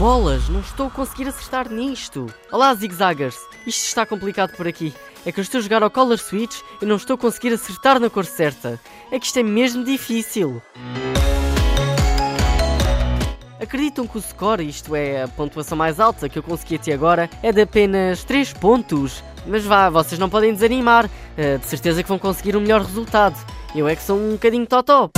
Bolas, não estou a conseguir acertar nisto. Olá, zigzaggers. Isto está complicado por aqui. É que eu estou a jogar ao Color Switch e não estou a conseguir acertar na cor certa. É que isto é mesmo difícil. Acreditam que o score, isto é, a pontuação mais alta que eu consegui até agora, é de apenas 3 pontos? Mas vá, vocês não podem desanimar. Uh, de certeza que vão conseguir um melhor resultado. Eu é que sou um bocadinho totó.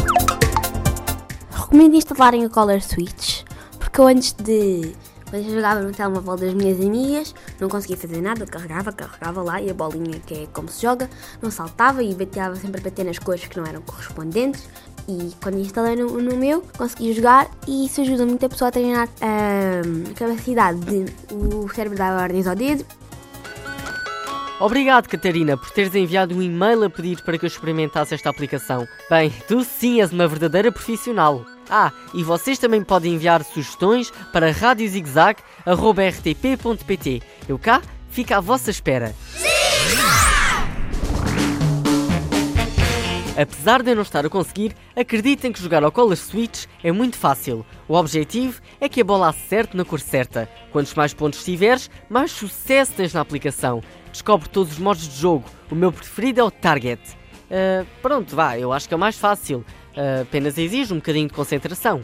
Recomendo instalarem o Color Switch, porque eu antes de. Quando eu jogava no telemóvel das minhas amigas, não conseguia fazer nada, carregava, carregava lá e a bolinha, que é como se joga, não saltava e bateava sempre a bater nas cores que não eram correspondentes. E quando instalei no, no meu, consegui jogar e isso ajuda muito a pessoa a treinar a capacidade de o cérebro dar ordens ao dedo Obrigado, Catarina, por teres enviado um e-mail a pedir para que eu experimentasse esta aplicação. Bem, tu sim és uma verdadeira profissional. Ah, e vocês também podem enviar sugestões para radiozigzag.rtp.pt. Eu cá fico à vossa espera. Apesar de eu não estar a conseguir, acreditem que jogar ao Color Switch é muito fácil. O objetivo é que a bola acerte na cor certa. Quantos mais pontos tiveres, mais sucesso tens na aplicação. Descobre todos os modos de jogo. O meu preferido é o Target. Uh, pronto, vá, eu acho que é o mais fácil. Apenas exige um bocadinho de concentração.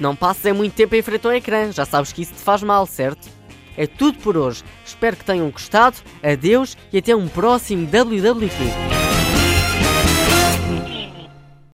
Não passes é muito tempo em frente ao ecrã, já sabes que isso te faz mal, certo? É tudo por hoje. Espero que tenham gostado. Adeus e até um próximo WWT.